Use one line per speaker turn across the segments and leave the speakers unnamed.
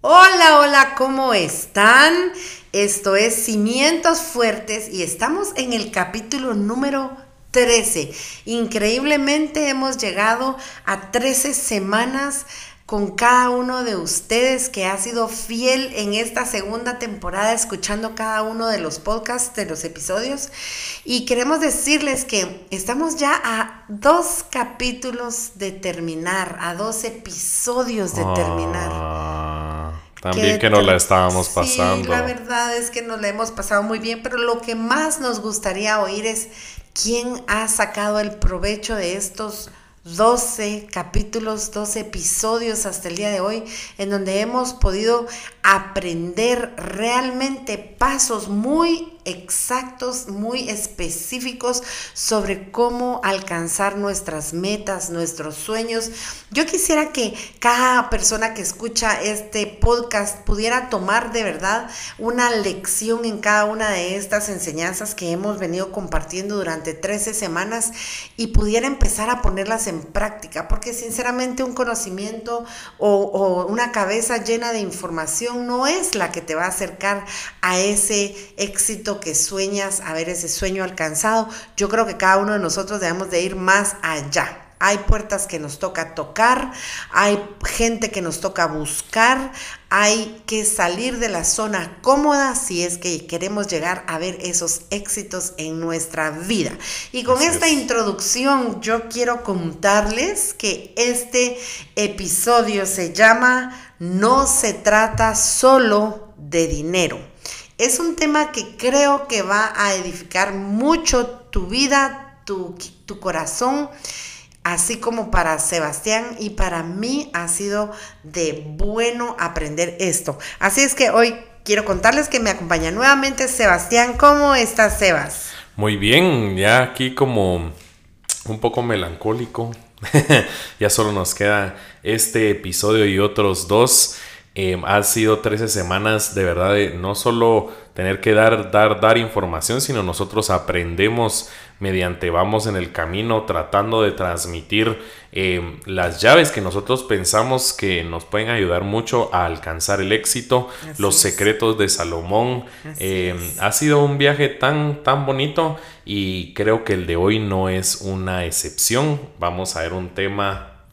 Hola, hola, ¿cómo están? Esto es Cimientos Fuertes y estamos en el capítulo número 13. Increíblemente hemos llegado a 13 semanas con cada uno de ustedes que ha sido fiel en esta segunda temporada escuchando cada uno de los podcasts, de los episodios. Y queremos decirles que estamos ya a dos capítulos de terminar, a dos episodios de terminar.
Ah, también que nos la estábamos pasando.
Sí, la verdad es que nos la hemos pasado muy bien, pero lo que más nos gustaría oír es quién ha sacado el provecho de estos 12 capítulos, 12 episodios hasta el día de hoy, en donde hemos podido aprender realmente pasos muy exactos, muy específicos sobre cómo alcanzar nuestras metas, nuestros sueños. Yo quisiera que cada persona que escucha este podcast pudiera tomar de verdad una lección en cada una de estas enseñanzas que hemos venido compartiendo durante 13 semanas y pudiera empezar a ponerlas en práctica, porque sinceramente un conocimiento o, o una cabeza llena de información no es la que te va a acercar a ese éxito que sueñas, a ver ese sueño alcanzado, yo creo que cada uno de nosotros debemos de ir más allá. Hay puertas que nos toca tocar, hay gente que nos toca buscar, hay que salir de la zona cómoda si es que queremos llegar a ver esos éxitos en nuestra vida. Y con esta introducción yo quiero contarles que este episodio se llama No se trata solo de dinero. Es un tema que creo que va a edificar mucho tu vida, tu, corazón, así como para Sebastián y para mí ha sido de bueno aprender esto. Así es que hoy quiero contarles que me acompaña nuevamente Sebastián. ¿Cómo estás, Sebas?
Muy bien, ya aquí como un poco melancólico. ya solo nos queda este episodio y otros dos. Eh, ha sido 13 semanas de verdad de no solo tener que dar, dar, dar información, sino nosotros aprendemos mediante vamos en el camino tratando de transmitir em, las llaves que nosotros pensamos que nos pueden ayudar mucho a alcanzar el éxito, los secretos de Salomón. Em, ha sido un viaje tan, tan bonito y creo que el de hoy no es una excepción. Vamos a ver un tema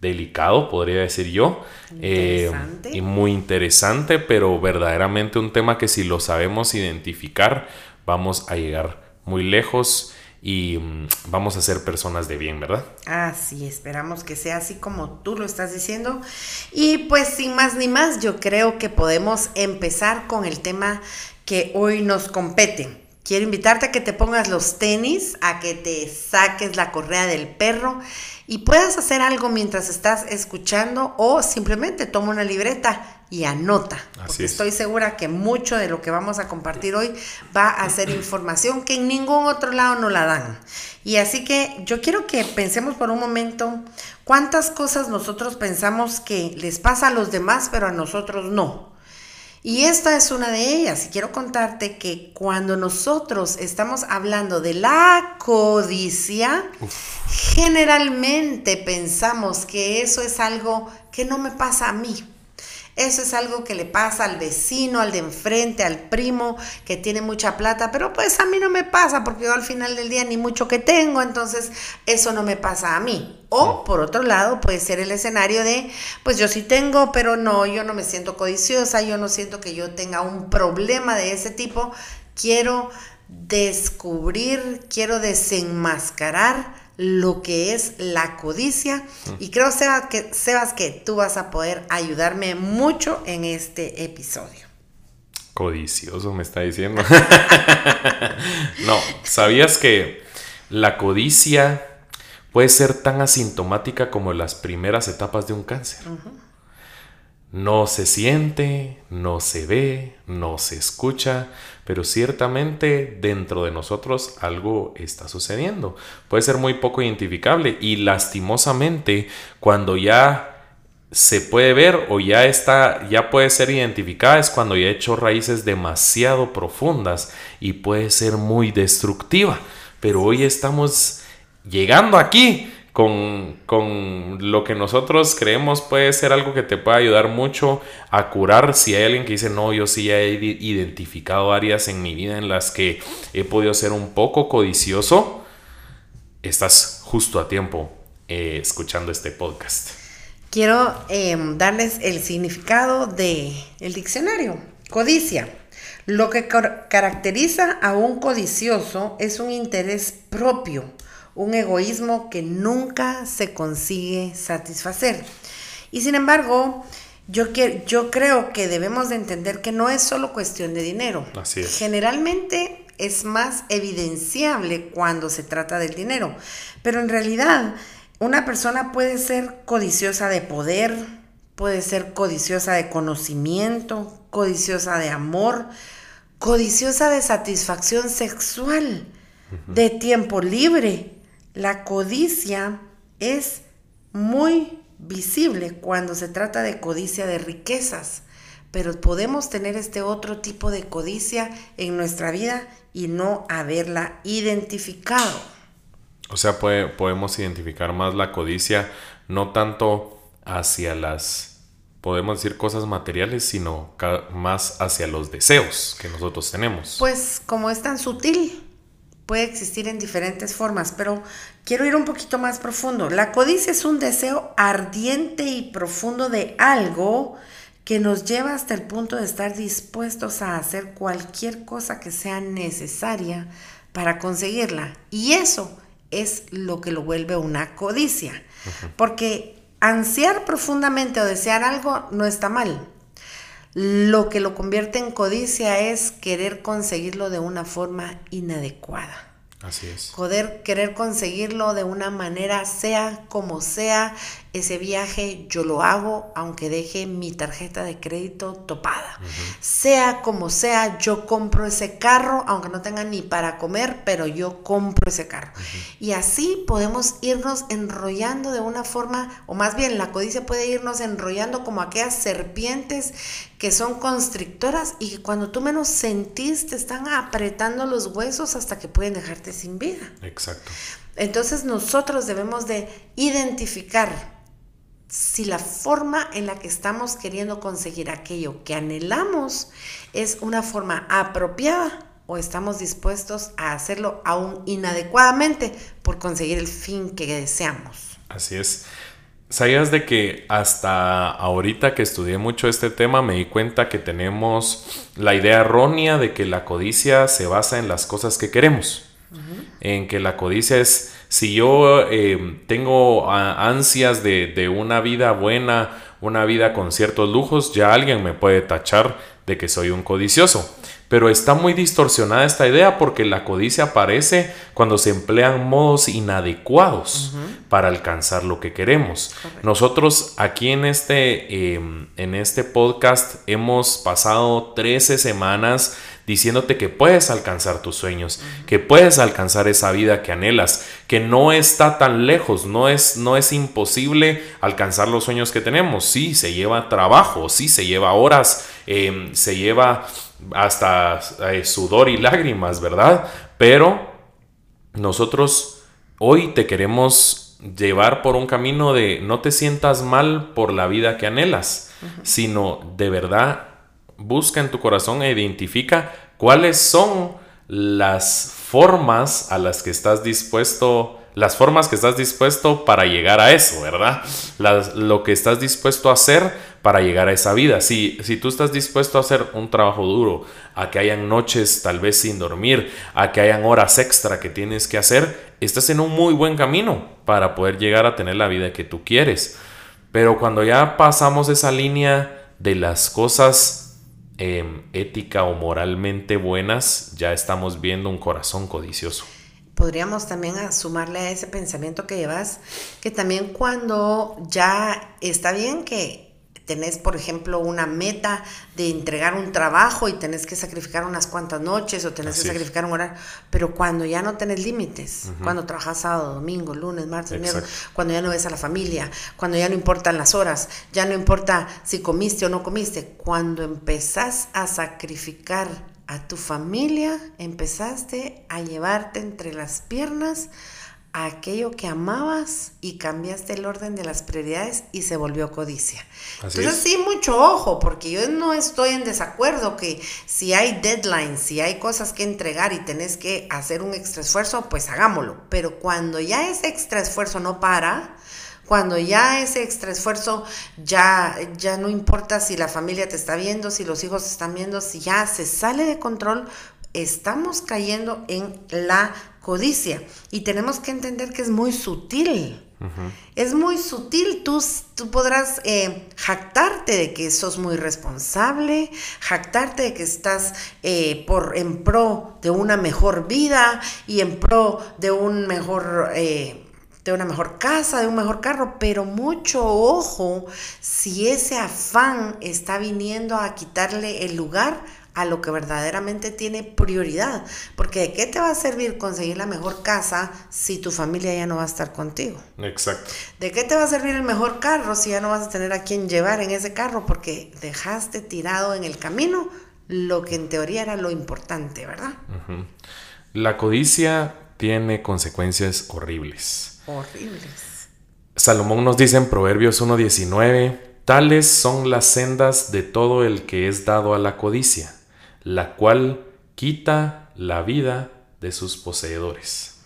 delicado, podría decir yo. Eh, y muy interesante, pero verdaderamente un tema que si lo sabemos identificar, vamos a llegar muy lejos y mm, vamos a ser personas de bien, ¿verdad?
Así, esperamos que sea así como tú lo estás diciendo. Y pues sin más ni más, yo creo que podemos empezar con el tema que hoy nos compete. Quiero invitarte a que te pongas los tenis, a que te saques la correa del perro y puedas hacer algo mientras estás escuchando o simplemente toma una libreta y anota. porque estoy segura que mucho de lo que vamos a compartir hoy va a ser información que en ningún otro lado no la dan. Y así que yo quiero que pensemos por un momento cuántas cosas nosotros pensamos que les pasa a los demás, pero a nosotros no. Y esta es una de ellas. Y quiero contarte que cuando nosotros estamos hablando de la codicia, generalmente pensamos que eso es algo que no me pasa a mí. Eso es algo que le pasa al vecino, al de enfrente, al primo que tiene mucha plata, pero pues a mí no me pasa porque yo al final del día ni mucho que tengo, entonces eso no me pasa a mí. O por otro lado puede ser el escenario de, pues yo sí tengo, pero no, yo no me siento codiciosa, yo no siento que yo tenga un problema de ese tipo. Quiero descubrir, quiero desenmascarar lo que es la codicia. Y creo, Sebas que, Sebas, que tú vas a poder ayudarme mucho en este episodio.
Codicioso me está diciendo. no, ¿sabías que la codicia puede ser tan asintomática como las primeras etapas de un cáncer? No se siente, no se ve, no se escucha, pero ciertamente dentro de nosotros algo está sucediendo. Puede ser muy poco identificable y lastimosamente cuando ya se puede ver o ya está, ya puede ser identificada es cuando ya ha hecho raíces demasiado profundas y puede ser muy destructiva. Pero hoy estamos llegando aquí con, con, lo que nosotros creemos puede ser algo que te pueda ayudar mucho a curar. Si hay alguien que dice, no, yo sí he identificado áreas en mi vida en las que he podido ser un poco codicioso, estás justo a tiempo eh, escuchando este podcast.
Quiero em, darles el significado del el diccionario. Codicia. Lo que caracteriza a un codicioso es un interés propio, un egoísmo que nunca se consigue satisfacer. Y sin embargo, yo, yo creo que debemos de entender que no es solo cuestión de dinero.
Así es.
Generalmente es más evidenciable cuando se trata del dinero, pero en realidad una persona puede ser codiciosa de poder, puede ser codiciosa de conocimiento, codiciosa de amor, codiciosa de satisfacción sexual, de tiempo libre. La codicia es muy visible cuando se trata de codicia de riquezas, pero podemos tener este otro tipo de codicia en nuestra vida y no haberla identificado.
O sea, podemos identificar más la codicia, no tanto hacia las, podemos decir, cosas materiales, sino más hacia los deseos que nosotros tenemos.
Pues como es tan sutil, puede existir en diferentes formas, pero quiero ir un poquito más profundo. La codicia es un deseo ardiente y profundo de algo que nos lleva hasta el punto de estar dispuestos a hacer cualquier cosa que sea necesaria para conseguirla. Y eso es lo que lo vuelve una codicia. Porque ansiar profundamente o desear algo no está mal. Lo que lo convierte en codicia es querer conseguirlo de una forma inadecuada.
Así es.
Poder querer conseguirlo de una manera, sea como sea, ese viaje yo lo hago aunque deje mi tarjeta de crédito topada. Sea como sea, yo compro ese carro aunque no tenga ni para comer, pero yo compro ese carro. Y así podemos irnos enrollando de una forma, o más bien la codicia puede irnos enrollando como aquellas serpientes que son constrictoras y que cuando tú menos sentís te están apretando los huesos hasta que pueden dejarte sin vida.
Exacto.
Entonces nosotros debemos de identificar si la forma en la que estamos queriendo conseguir aquello que anhelamos es una forma apropiada o estamos dispuestos a hacerlo aún inadecuadamente por conseguir el fin que deseamos.
Así es. ¿Sabías de que hasta ahorita que estudié mucho este tema me di cuenta que tenemos la idea errónea de que la codicia se basa en las cosas que queremos? En que la codicia es si yo eh, tengo ansias de, una vida buena, una vida con ciertos lujos, ya alguien me puede tachar de que soy un codicioso. Pero está muy distorsionada esta idea porque la codicia aparece cuando se emplean modos inadecuados para alcanzar lo que queremos. Nosotros aquí en este, em, en este podcast hemos pasado 13 semanas diciéndote que puedes alcanzar tus sueños, que puedes alcanzar esa vida que anhelas, que no está tan lejos, no es, no es imposible alcanzar los sueños que tenemos. Sí, se lleva trabajo, sí, se lleva horas, em, se lleva hasta eh, sudor y lágrimas, ¿verdad? Pero nosotros hoy te queremos llevar por un camino de no te sientas mal por la vida que anhelas, sino de verdad busca en tu corazón e identifica cuáles son las formas a las que estás dispuesto, las formas que estás dispuesto para llegar a eso, ¿verdad? lo que estás dispuesto a hacer para llegar a esa vida. Si, si tú estás dispuesto a hacer un trabajo duro, a que hayan noches tal vez sin dormir, a que hayan horas extra que tienes que hacer, estás en un muy buen camino para poder llegar a tener la vida que tú quieres. Pero cuando ya pasamos esa línea de las cosas Em, ética o moralmente buenas, ya estamos viendo un corazón codicioso.
Podríamos también sumarle a ese pensamiento que llevas, que también cuando ya está bien que tenés, por ejemplo, una meta de entregar un trabajo y tenés que sacrificar unas cuantas noches o tenés que sacrificar un horario, pero cuando ya no tenés límites, cuando trabajas sábado, domingo, lunes, martes, miércoles, cuando ya no ves a la familia, cuando ya no importan las horas, ya no importa si comiste o no comiste, cuando empezás a sacrificar a tu familia, empezaste a llevarte entre las piernas aquello que amabas y cambiaste el orden de las prioridades y se volvió codicia. Entonces sí, mucho ojo, porque yo no estoy en desacuerdo que si hay deadlines, si hay cosas que entregar y tenés que hacer un extra esfuerzo, pues hagámoslo. Pero cuando ya ese extra esfuerzo no para, cuando ya ese extra esfuerzo ya, ya no importa si la familia te está viendo, si los hijos te están viendo, si ya se sale de control, estamos cayendo en la codicia. Y tenemos que entender que es muy sutil. Es muy sutil, tú, tú podrás eh, jactarte de que sos muy responsable, jactarte de que estás eh, por, en pro de una mejor vida y en pro de un mejor, eh, de una mejor casa, de un mejor carro, pero mucho ojo si ese afán está viniendo a quitarle el lugar a lo que verdaderamente tiene prioridad. Porque ¿de qué te va a servir conseguir la mejor casa si tu familia ya no va a estar contigo?
Exacto.
¿De qué te va a servir el mejor carro si ya no vas a tener a quien llevar en ese carro? Porque dejaste tirado en el camino lo que en teoría era lo importante, ¿verdad?
La codicia tiene consecuencias horribles.
Horribles.
Salomón nos dice en Proverbios 1.19, tales son las sendas de todo el que es dado a la codicia la cual quita la vida de sus poseedores.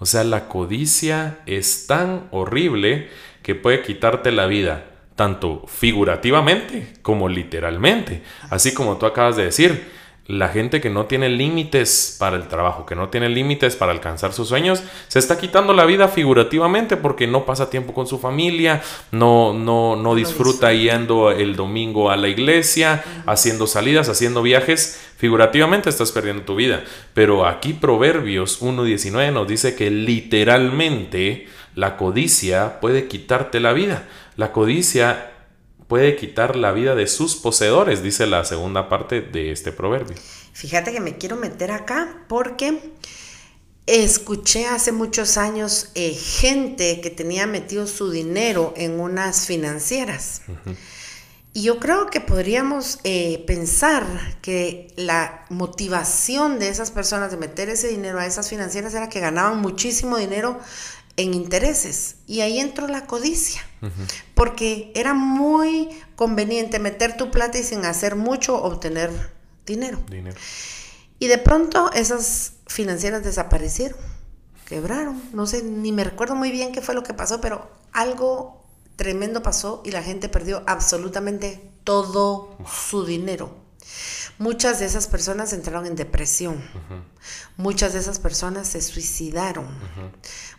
O sea, la codicia es tan horrible que puede quitarte la vida, tanto figurativamente como literalmente. Así como tú acabas de decir, la gente que no tiene límites para el trabajo, que no tiene límites para alcanzar sus sueños, se está quitando la vida figurativamente porque no pasa tiempo con su familia, no, no, no disfruta yendo el domingo a la iglesia, haciendo salidas, haciendo viajes. Figurativamente estás perdiendo tu vida. Pero aquí Proverbios 1.19 nos dice que literalmente la codicia puede quitarte la vida. La codicia puede quitar la vida de sus poseedores, dice la segunda parte de este proverbio.
Fíjate que me quiero meter acá porque escuché hace muchos años eh, gente que tenía metido su dinero en unas financieras. Y yo creo que podríamos eh, pensar que la motivación de esas personas de meter ese dinero a esas financieras era que ganaban muchísimo dinero en intereses. Y ahí entró la codicia, porque era muy conveniente meter tu plata y sin hacer mucho obtener dinero. Y de pronto esas financieras desaparecieron, quebraron. No sé, ni me recuerdo muy bien qué fue lo que pasó, pero algo tremendo pasó y la gente perdió absolutamente todo su dinero. Muchas de esas personas entraron en depresión. Muchas de esas personas se suicidaron.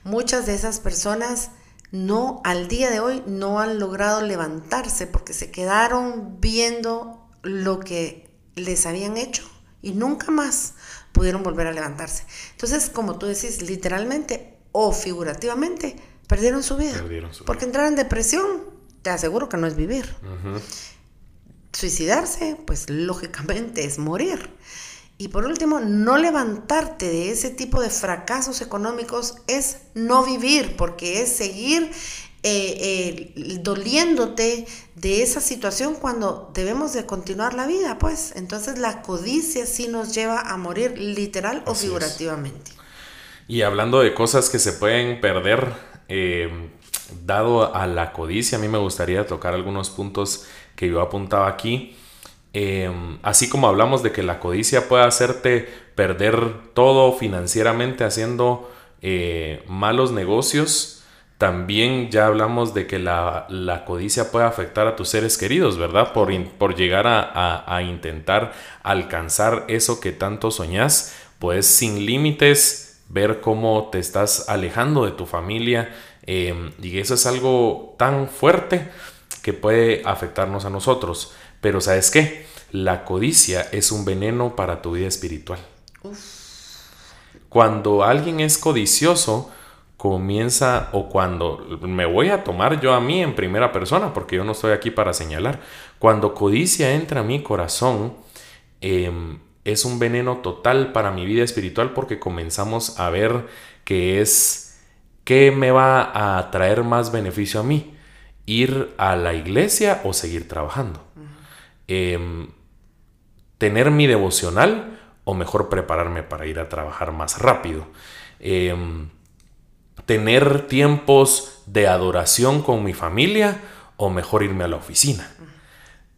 Muchas de esas personas no, al día de hoy, no han logrado levantarse porque se quedaron viendo lo que les habían hecho y nunca más pudieron volver a levantarse. Entonces, como tú decís, literalmente o figurativamente, perdieron su vida. porque entrar en depresión, te aseguro que no es vivir. Suicidarse, pues lógicamente es morir. Y por último, no levantarte de ese tipo de fracasos económicos es no vivir, porque es seguir eh, eh, doliéndote de esa situación cuando debemos de continuar la vida, pues. Entonces la codicia sí nos lleva a morir literal o figurativamente.
Y hablando de cosas que se pueden perder, eh, dado a la codicia, a mí me gustaría tocar algunos puntos que yo apuntaba aquí. Em, así como hablamos de que la codicia puede hacerte perder todo financieramente haciendo eh, malos negocios, también ya hablamos de que la, codicia puede afectar a tus seres queridos, ¿verdad? Por, por llegar a, intentar alcanzar eso que tanto soñás, pues sin límites ver cómo te estás alejando de tu familia em, y eso es algo tan fuerte que puede afectarnos a nosotros. Pero ¿sabes qué? La codicia es un veneno para tu vida espiritual. Cuando alguien es codicioso, comienza o cuando me voy a tomar yo a mí en primera persona, porque yo no estoy aquí para señalar, cuando codicia entra a mi corazón, em, es un veneno total para mi vida espiritual porque comenzamos a ver que es, ¿qué me va a traer más beneficio a mí? ¿Ir a la iglesia o seguir trabajando? Em, ¿Tener mi devocional o mejor prepararme para ir a trabajar más rápido? Em, ¿Tener tiempos de adoración con mi familia o mejor irme a la oficina?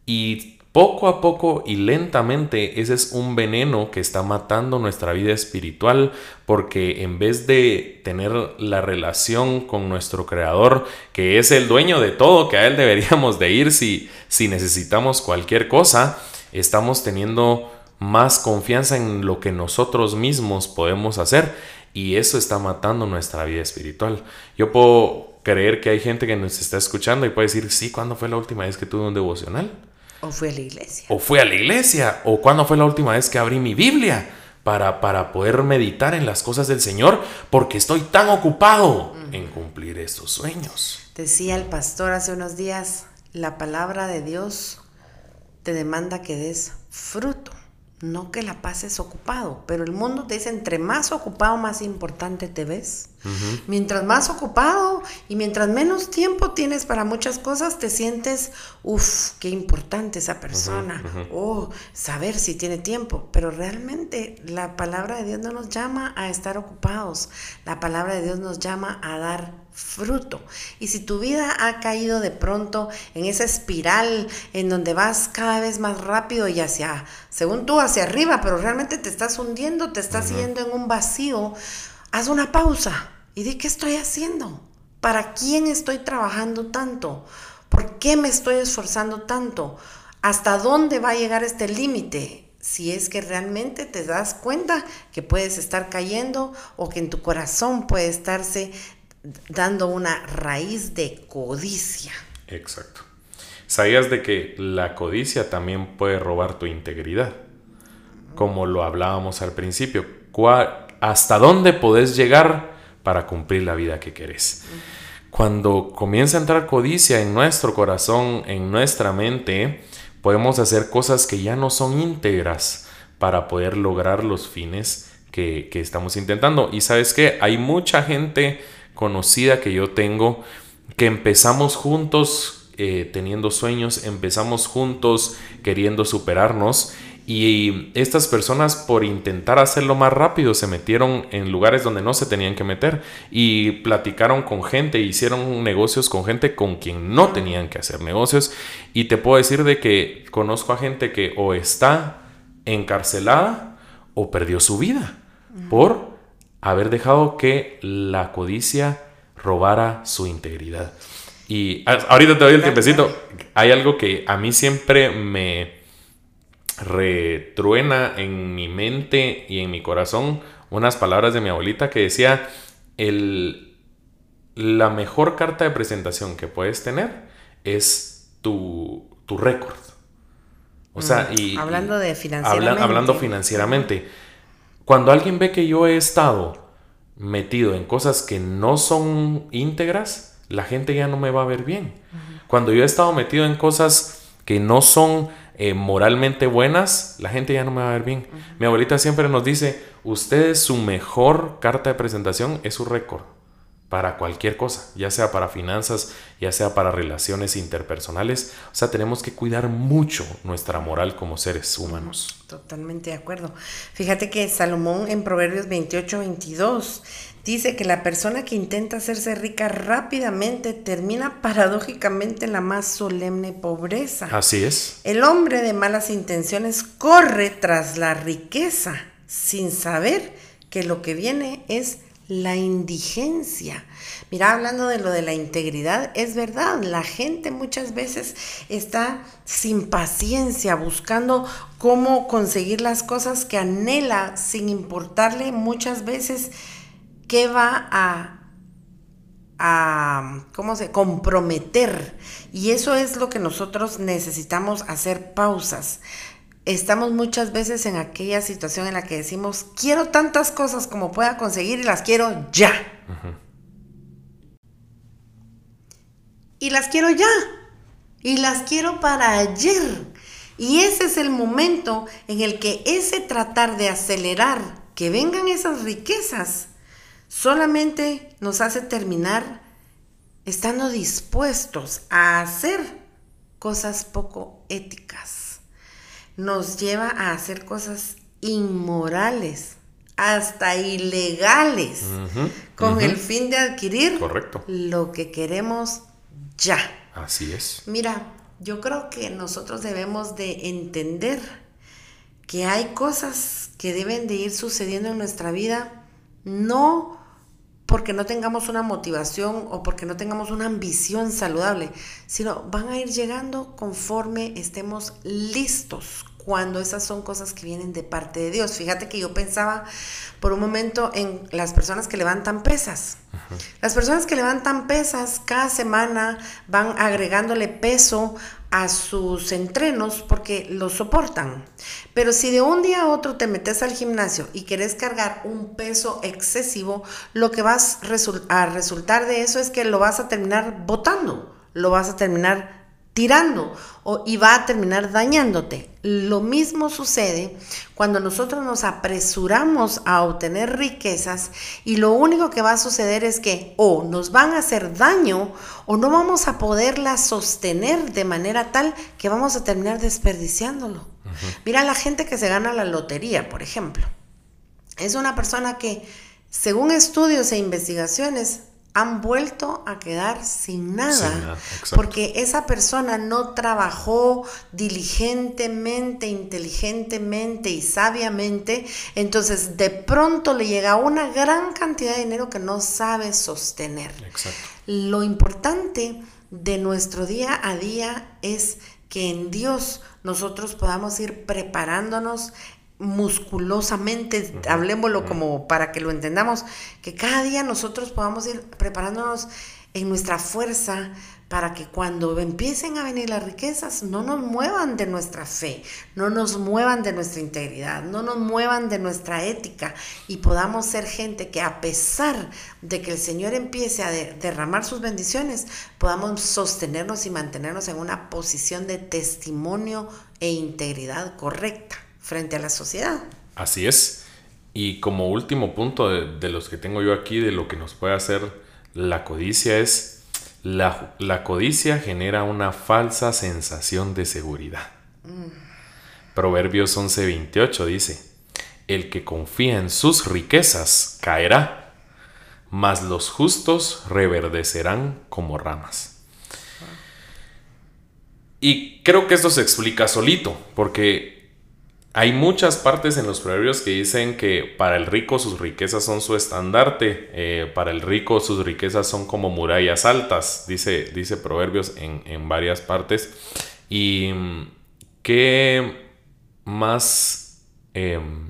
Y poco a poco y lentamente ese es un veneno que está matando nuestra vida espiritual porque en vez de tener la relación con nuestro creador que es el dueño de todo, que a él deberíamos de ir si, si necesitamos cualquier cosa, estamos teniendo más confianza en lo que nosotros mismos podemos hacer y eso está matando nuestra vida espiritual. Yo puedo creer que hay gente que nos está escuchando y puede decir, sí, ¿cuándo fue la última vez que tuve un devocional?
O fue a la iglesia.
O fue a la iglesia. O cuándo fue la última vez que abrí mi Biblia para, para poder meditar en las cosas del Señor. Porque estoy tan ocupado en cumplir estos sueños.
Decía el pastor hace unos días, la palabra de Dios te demanda que des fruto. No que la pases ocupado, pero el mundo te dice, entre más ocupado, más importante te ves. Mientras más ocupado y mientras menos tiempo tienes para muchas cosas, te sientes, uff, qué importante esa persona. O saber si tiene tiempo. Pero realmente la palabra de Dios no nos llama a estar ocupados. La palabra de Dios nos llama a dar fruto. Y si tu vida ha caído de pronto en esa espiral en donde vas cada vez más rápido y hacia, según tú, hacia arriba, pero realmente te estás hundiendo, te estás yendo en un vacío, haz una pausa y di qué estoy haciendo. ¿Para quién estoy trabajando tanto? ¿Por qué me estoy esforzando tanto? ¿Hasta dónde va a llegar este límite? si es que realmente te das cuenta que puedes estar cayendo o que en tu corazón puede estarse dando una raíz de codicia.
Exacto. ¿Sabías de que la codicia también puede robar tu integridad? Como lo hablábamos al principio. ¿Hasta dónde podés llegar para cumplir la vida que querés? Cuando comienza a entrar codicia en nuestro corazón, en nuestra mente, podemos hacer cosas que ya no son íntegras para poder lograr los fines que, que estamos intentando. Y sabes que hay mucha gente conocida que yo tengo, que empezamos juntos eh, teniendo sueños, empezamos juntos queriendo superarnos y estas personas por intentar hacerlo más rápido se metieron en lugares donde no se tenían que meter y platicaron con gente, hicieron negocios con gente con quien no tenían que hacer negocios. Y te puedo decir de que conozco a gente que o está encarcelada o perdió su vida por haber dejado que la codicia robara su integridad. Y ahorita te doy el tiempecito. Hay algo que a mí siempre me retruena en mi mente y en mi corazón unas palabras de mi abuelita que decía el, la mejor carta de presentación que puedes tener es tu, tu récord. O sea, mm, y...
Hablando de financieramente.
hablando financieramente cuando alguien ve que yo he estado metido en cosas que no son íntegras, la gente ya no me va a ver bien. Cuando yo he estado metido en cosas que no son eh, moralmente buenas, la gente ya no me va a ver bien. Mi abuelita siempre nos dice, usted su mejor carta de presentación es su récord para cualquier cosa, ya sea para finanzas, ya sea para relaciones interpersonales. O sea, tenemos que cuidar mucho nuestra moral como seres humanos.
Totalmente de acuerdo. Fíjate que Salomón en Proverbios 28, 22 dice que la persona que intenta hacerse rica rápidamente termina paradójicamente en la más solemne pobreza.
Así es.
El hombre de malas intenciones corre tras la riqueza sin saber que lo que viene es la indigencia. Mira, hablando de lo de la integridad, es verdad, la gente muchas veces está sin paciencia, buscando cómo conseguir las cosas que anhela, sin importarle muchas veces qué va a, a ¿cómo se? comprometer. Y eso es lo que nosotros necesitamos hacer pausas estamos muchas veces en aquella situación en la que decimos, quiero tantas cosas como pueda conseguir y las quiero ya. y las quiero ya. Y las quiero para ayer. Y ese es el momento en el que ese tratar de acelerar que vengan esas riquezas solamente nos hace terminar estando dispuestos a hacer cosas poco éticas. Nos lleva a hacer cosas inmorales, hasta ilegales, con el fin de adquirir
Correcto.
lo que queremos ya.
Así es.
Mira, yo creo que nosotros debemos de entender que hay cosas que deben de ir sucediendo en nuestra vida, no porque no tengamos una motivación o porque no tengamos una ambición saludable, sino van a ir llegando conforme estemos listos cuando esas son cosas que vienen de parte de Dios. Fíjate que yo pensaba por un momento en las personas que levantan pesas. Las personas que levantan pesas cada semana van agregándole peso a sus entrenos porque lo soportan. Pero si de un día a otro te metes al gimnasio y quieres cargar un peso excesivo, lo que vas a resultar de eso es que lo vas a terminar botando, lo vas a terminar tirando o, y va a terminar dañándote. Lo mismo sucede cuando nosotros nos apresuramos a obtener riquezas y lo único que va a suceder es que o nos van a hacer daño o no vamos a poderlas sostener de manera tal que vamos a terminar desperdiciándolo. Mira la gente que se gana la lotería, por ejemplo. Es una persona que, según estudios e investigaciones, han vuelto a quedar sin nada, porque esa persona no trabajó diligentemente, inteligentemente y sabiamente, entonces de pronto le llega una gran cantidad de dinero que no sabe sostener. Lo importante de nuestro día a día es que en Dios nosotros podamos ir preparándonos musculosamente, hablemoslo como para que lo entendamos, que cada día nosotros podamos ir preparándonos en nuestra fuerza para que cuando empiecen a venir las riquezas no nos muevan de nuestra fe, no nos muevan de nuestra integridad, no nos muevan de nuestra ética y podamos ser gente que a pesar de que el Señor empiece a derramar sus bendiciones, podamos sostenernos y mantenernos en una posición de testimonio e integridad correcta frente a la sociedad.
Así es. Y como último punto de, los que tengo yo aquí, de lo que nos puede hacer la codicia, es la, la codicia genera una falsa sensación de seguridad. Mm. Proverbios 11:28 dice, el que confía en sus riquezas caerá, mas los justos reverdecerán como ramas. Y creo que esto se explica solito, porque hay muchas partes en los proverbios que dicen que para el rico sus riquezas son su estandarte, eh, para el rico sus riquezas son como murallas altas, dice, dice proverbios en, varias partes. Y mm, qué más, em,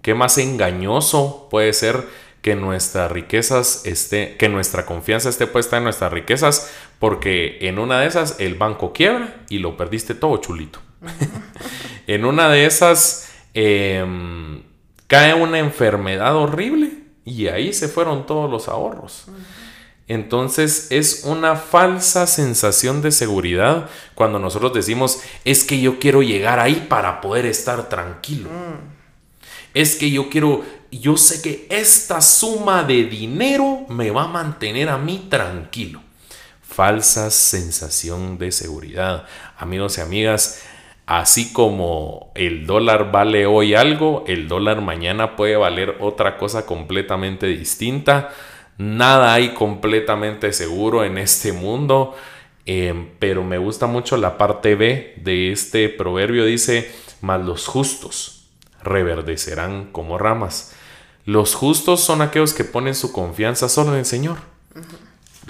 qué más engañoso puede ser que nuestras riquezas esté, que nuestra confianza esté puesta en nuestras riquezas, porque en una de esas el banco quiebra y lo perdiste todo chulito. en una de esas em, cae una enfermedad horrible y ahí se fueron todos los ahorros. Entonces es una falsa sensación de seguridad cuando nosotros decimos, es que yo quiero llegar ahí para poder estar tranquilo. Mm. Es que yo quiero, yo sé que esta suma de dinero me va a mantener a mí tranquilo. Falsa sensación de seguridad. Amigos y amigas, Así como el dólar vale hoy algo, el dólar mañana puede valer otra cosa completamente distinta. Nada hay completamente seguro en este mundo. Em, pero me gusta mucho la parte B de este proverbio. Dice, mas los justos reverdecerán como ramas. Los justos son aquellos que ponen su confianza solo en el Señor.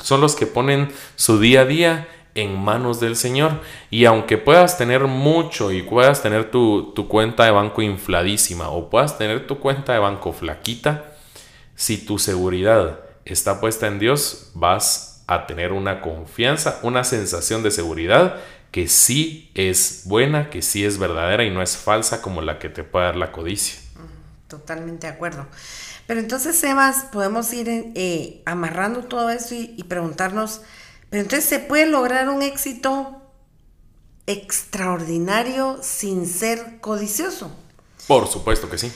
Son los que ponen su día a día en manos del Señor. Y aunque puedas tener mucho y puedas tener tu, cuenta de banco infladísima o puedas tener tu cuenta de banco flaquita, si tu seguridad está puesta en Dios, vas a tener una confianza, una sensación de seguridad que sí es buena, que sí es verdadera y no es falsa como la que te puede dar la codicia.
Totalmente de acuerdo. Pero entonces, Sebas, podemos ir eh, amarrando todo eso y preguntarnos, Pero entonces se puede lograr un éxito extraordinario sin ser codicioso.
Por supuesto que sí.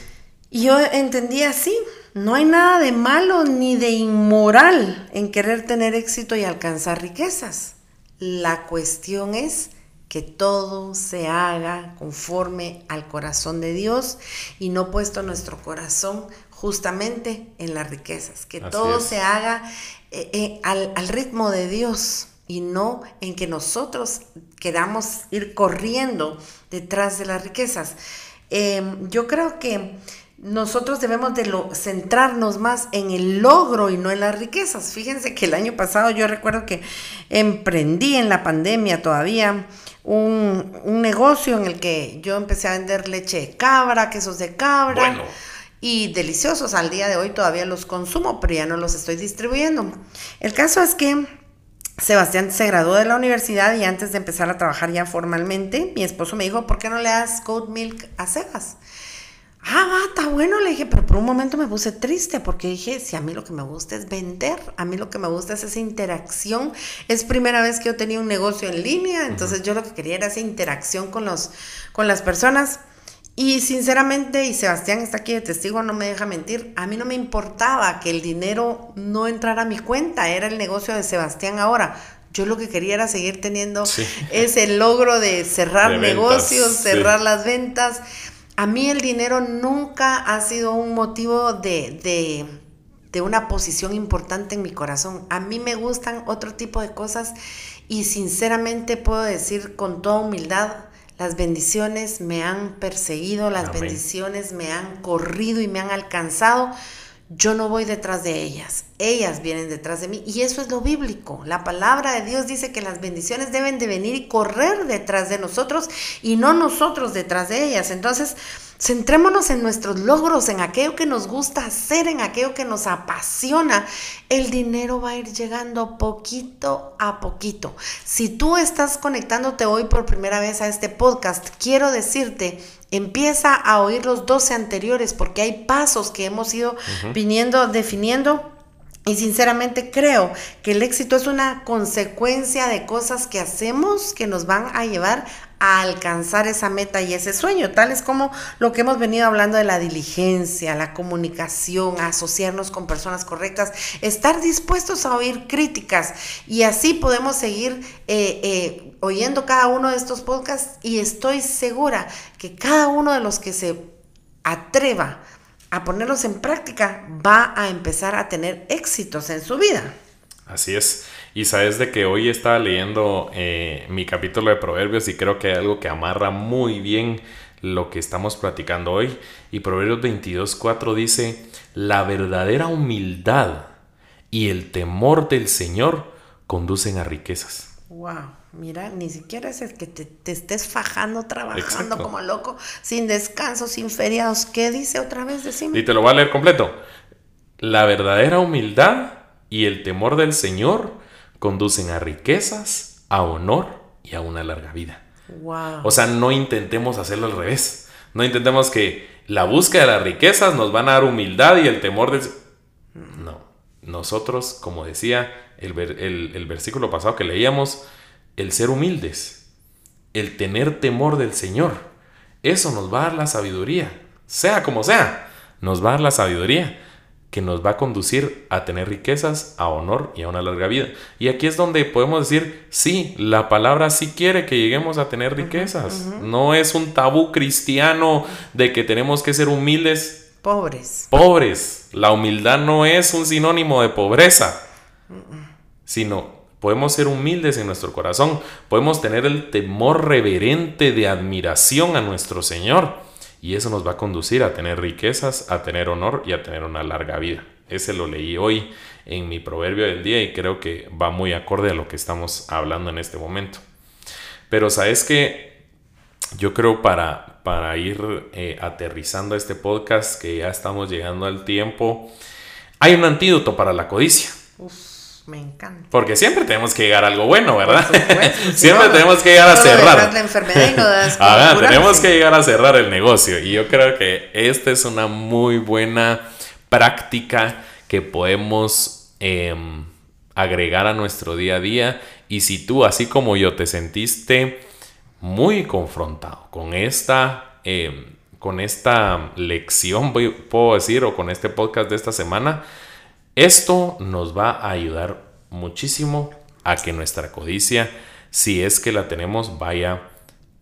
Y yo entendí así, no hay nada de malo ni de inmoral en querer tener éxito y alcanzar riquezas. La cuestión es que todo se haga conforme al corazón de Dios y no puesto nuestro corazón justamente en las riquezas, que todo se haga eh, eh, al, ritmo de Dios y no en que nosotros queramos ir corriendo detrás de las riquezas. Em, yo creo que nosotros debemos de lo, centrarnos más en el logro y no en las riquezas. Fíjense que el año pasado yo recuerdo que emprendí en la pandemia todavía un, negocio en el que yo empecé a vender leche de cabra, quesos de cabra. Y deliciosos, al día de hoy todavía los consumo, pero ya no los estoy distribuyendo. El caso es que Sebastián se graduó de la universidad y antes de empezar a trabajar ya formalmente, mi esposo me dijo, ¿por qué no le das Code Milk a Sebas? Ah, va, está bueno, le dije, pero por un momento me puse triste porque dije, si a mí lo que me gusta es vender, a mí lo que me gusta es esa interacción. Es primera vez que yo tenía un negocio en línea, entonces yo lo que quería era esa interacción con, los, con las personas. Y sinceramente, y Sebastián está aquí de testigo, no me deja mentir, a mí no me importaba que el dinero no entrara a mi cuenta, era el negocio de Sebastián ahora. Yo lo que quería era seguir teniendo ese logro de cerrar negocios, cerrar las ventas a mí el dinero nunca ha sido un motivo de, de, una posición importante en mi corazón. A mí me gustan otro tipo de cosas y sinceramente puedo decir con toda humildad, las bendiciones me han perseguido, las bendiciones me han corrido y me han alcanzado yo no voy detrás de ellas, ellas vienen detrás de mí y eso es lo bíblico. La palabra de Dios dice que las bendiciones deben de venir y correr detrás de nosotros y no nosotros detrás de ellas. Entonces, centrémonos en nuestros logros, en aquello que nos gusta hacer, en aquello que nos apasiona. El dinero va a ir llegando poquito a poquito. Si tú estás conectándote hoy por primera vez a este podcast, quiero decirte Empieza a oír los 12 anteriores porque hay pasos que hemos ido viniendo, definiendo. Y sinceramente creo que el éxito es una consecuencia de cosas que hacemos que nos van a llevar a alcanzar esa meta y ese sueño, tales como lo que hemos venido hablando de la diligencia, la comunicación, asociarnos con personas correctas, estar dispuestos a oír críticas y así podemos seguir eh, eh, oyendo cada uno de estos podcasts y estoy segura que cada uno de los que se atreva a ponerlos en práctica va a empezar a tener éxitos en su vida.
Así es. Y sabes de que hoy estaba leyendo eh, mi capítulo de Proverbios y creo que hay algo que amarra muy bien lo que estamos platicando hoy. Y Proverbios 22.4 dice, la verdadera humildad y el temor del Señor conducen a riquezas.
Wow, mira, ni siquiera es el que te, estés fajando, trabajando como loco, sin descanso, sin feriados. ¿Qué dice otra vez? Decime.
Y te lo voy a leer completo. La verdadera humildad y el temor del Señor conducen a riquezas, a honor y a una larga vida. O sea, no intentemos hacerlo al revés. No intentemos que la búsqueda de las riquezas nos van a dar humildad y el temor de... No. Nosotros, como decía el, el versículo pasado que leíamos, el ser humildes, el tener temor del Señor, eso nos va a dar la sabiduría. Sea como sea, nos va a dar la sabiduría que nos va a conducir a tener riquezas, a honor y a una larga vida. Y aquí es donde podemos decir, sí, la palabra sí quiere que lleguemos a tener riquezas. No es un tabú cristiano de que tenemos que ser humildes.
Pobres.
Pobres. La humildad no es un sinónimo de pobreza, sino podemos ser humildes en nuestro corazón, podemos tener el temor reverente de admiración a nuestro Señor y eso nos va a conducir a tener riquezas, a tener honor y a tener una larga vida. Ese lo leí hoy en mi proverbio del día y creo que va muy acorde a lo que estamos hablando en este momento. Pero sabes que yo creo para, para ir eh, aterrizando este podcast, que ya estamos llegando al tiempo, hay un antídoto para la codicia.
Me encanta.
Porque siempre tenemos que llegar a algo bueno, ¿verdad? siempre tenemos que llegar a cerrar.
La enfermedad y
no tenemos que llegar a cerrar el negocio. Y yo creo que esta es una muy buena práctica que podemos em, agregar a nuestro día a día. Y si tú, así como yo, te sentiste muy confrontado con esta, eh, con esta lección, puedo decir, o con este podcast de esta semana, esto nos va a ayudar muchísimo a que nuestra codicia, si es que la tenemos, vaya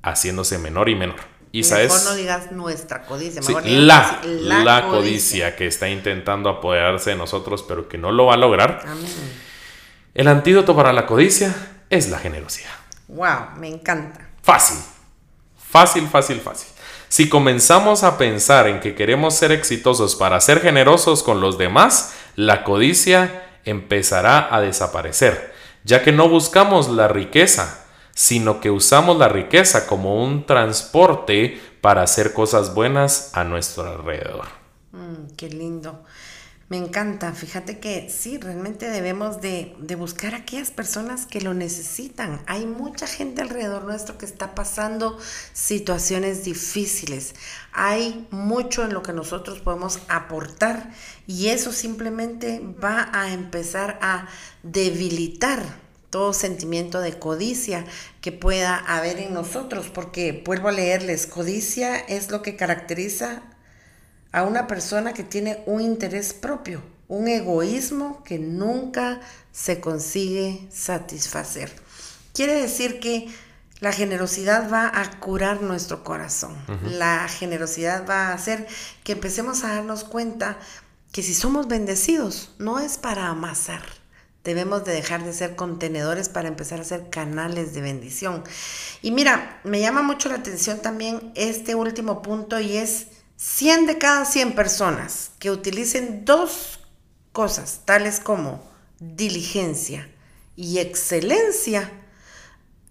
haciéndose menor y menor.
Y mejor no digas nuestra codicia,
la, la, codicia. que está intentando apoderarse de nosotros, pero que no lo va a lograr. El antídoto para la codicia es la generosidad.
Wow, me encanta.
Fácil, fácil, fácil, fácil. Si comenzamos a pensar en que queremos ser exitosos para ser generosos con los demás, la codicia empezará a desaparecer, ya que no buscamos la riqueza, sino que usamos la riqueza como un transporte para hacer cosas buenas a nuestro alrededor.
Mm, qué lindo. Me encanta. Fíjate que sí, realmente debemos de, de, buscar a aquellas personas que lo necesitan. Hay mucha gente alrededor nuestro que está pasando situaciones difíciles. Hay mucho en lo que nosotros podemos aportar y eso simplemente va a empezar a debilitar todo sentimiento de codicia que pueda haber en nosotros, porque vuelvo a leerles, codicia es lo que caracteriza a una persona que tiene un interés propio, un egoísmo que nunca se consigue satisfacer. Quiere decir que la generosidad va a curar nuestro corazón. La generosidad va a hacer que empecemos a darnos cuenta que si somos bendecidos, no es para amasar, Debemos de dejar de ser contenedores para empezar a ser canales de bendición. Y mira, me llama mucho la atención también este último punto y es 100 de cada 100 personas que utilicen dos cosas, tales como diligencia y excelencia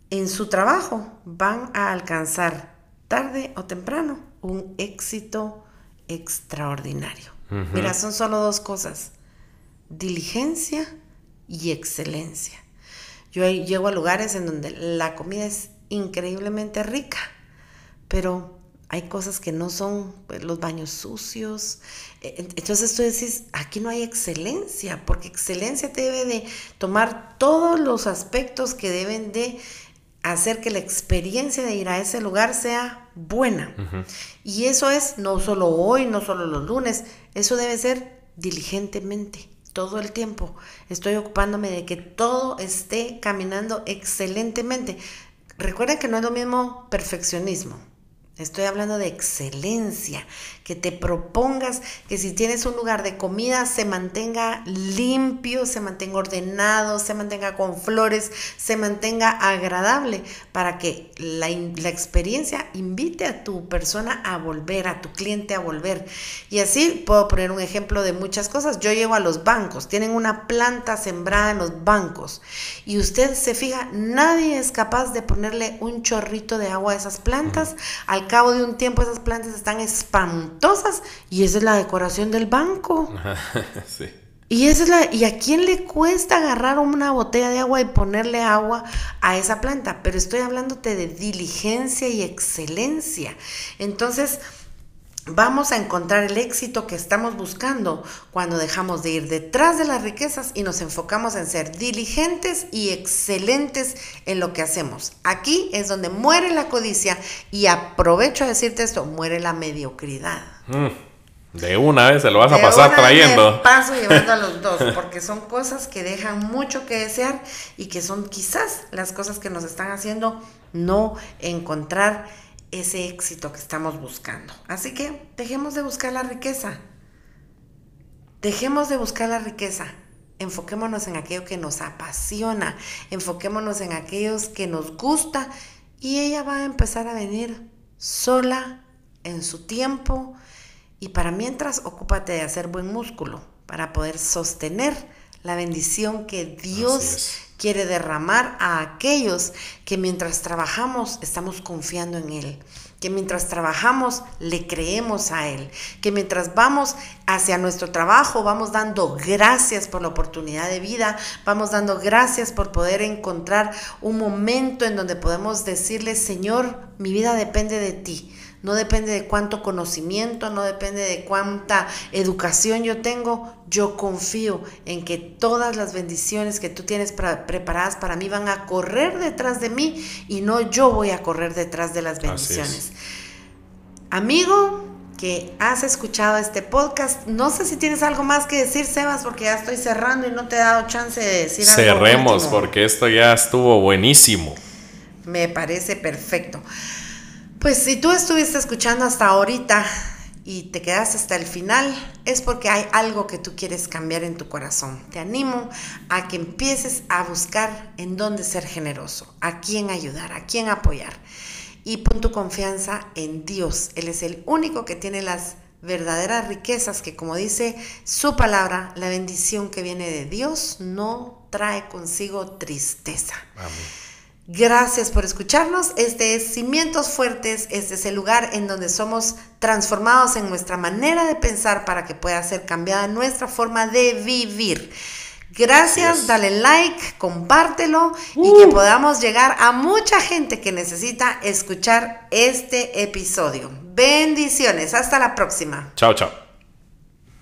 en su trabajo, van a alcanzar tarde o temprano un éxito extraordinario. Mira, son solo dos cosas, diligencia y excelencia. Yo llego a lugares en donde la comida es increíblemente rica, pero hay cosas que no son pues, los baños sucios. E, entonces tú decís, aquí no hay excelencia, porque excelencia debe de tomar todos los aspectos que deben de hacer que la experiencia de ir a ese lugar sea buena. Y eso es no solo hoy, no solo los lunes, eso debe ser diligentemente todo el tiempo. Estoy ocupándome de que todo esté caminando excelentemente. Recuerda que no es lo mismo perfeccionismo. Estoy hablando de excelencia, que te propongas que si tienes un lugar de comida se mantenga limpio, se mantenga ordenado, se mantenga con flores, se mantenga agradable para que la, la, experiencia invite a tu persona a volver, a tu cliente a volver. Y así puedo poner un ejemplo de muchas cosas. Yo llego a los bancos, tienen una planta sembrada en los bancos y usted se fija, nadie es capaz de ponerle un chorrito de agua a esas plantas. Al cabo de un tiempo esas plantas están espantosas y esa es la decoración del banco. Y esa es la y a quién le cuesta agarrar una botella de agua y ponerle agua a esa planta, pero estoy hablándote de diligencia y excelencia. Entonces, vamos a encontrar el éxito que estamos buscando cuando dejamos de ir detrás de las riquezas y nos enfocamos en ser diligentes y excelentes en lo que hacemos. Aquí es donde muere la codicia y aprovecho a decirte esto, muere la mediocridad.
Mm, de una vez se lo vas a pasar trayendo.
paso llevando a los dos, porque son cosas que dejan mucho que desear y que son quizás las cosas que nos están haciendo no encontrar ese éxito que estamos buscando. Así que dejemos de buscar la riqueza. Dejemos de buscar la riqueza. Enfoquémonos en aquello que nos apasiona. Enfoquémonos en aquellos que nos gusta y ella va a empezar a venir sola en su tiempo y para mientras, ocúpate de hacer buen músculo para poder sostener la bendición que Dios quiere derramar a aquellos que mientras trabajamos estamos confiando en Él que mientras trabajamos le creemos a Él, que mientras vamos hacia nuestro trabajo vamos dando gracias por la oportunidad de vida, vamos dando gracias por poder encontrar un momento en donde podemos decirle, Señor, mi vida depende de ti. No depende de cuánto conocimiento, no depende de cuánta educación yo tengo. Yo confío en que todas las bendiciones que tú tienes preparadas para mí van a correr detrás de mí y no yo voy a correr detrás de las bendiciones. Amigo, que has escuchado este podcast. No sé si tienes algo más que decir, Sebas, porque ya estoy cerrando y no te he dado chance de decir
algo. Cerremos, porque esto ya estuvo buenísimo.
Me parece perfecto. Pues si tú estuviste escuchando hasta ahorita y te quedas hasta el final, es porque hay algo que tú quieres cambiar en tu corazón. Te animo a que empieces a buscar en dónde ser generoso, a quién ayudar, a quién apoyar. Y pon tu confianza en Dios. Él es el único que tiene las verdaderas riquezas que como dice su palabra, la bendición que viene de Dios no trae consigo tristeza. Amén. Gracias por escucharnos. Este es Cimientos Fuertes. Este es el lugar en donde somos transformados en nuestra manera de pensar para que pueda ser cambiada nuestra forma de vivir. Gracias, dale like, compártelo y que uh. podamos llegar a mucha gente que necesita escuchar este episodio. Bendiciones, hasta la próxima.
Chao, chao.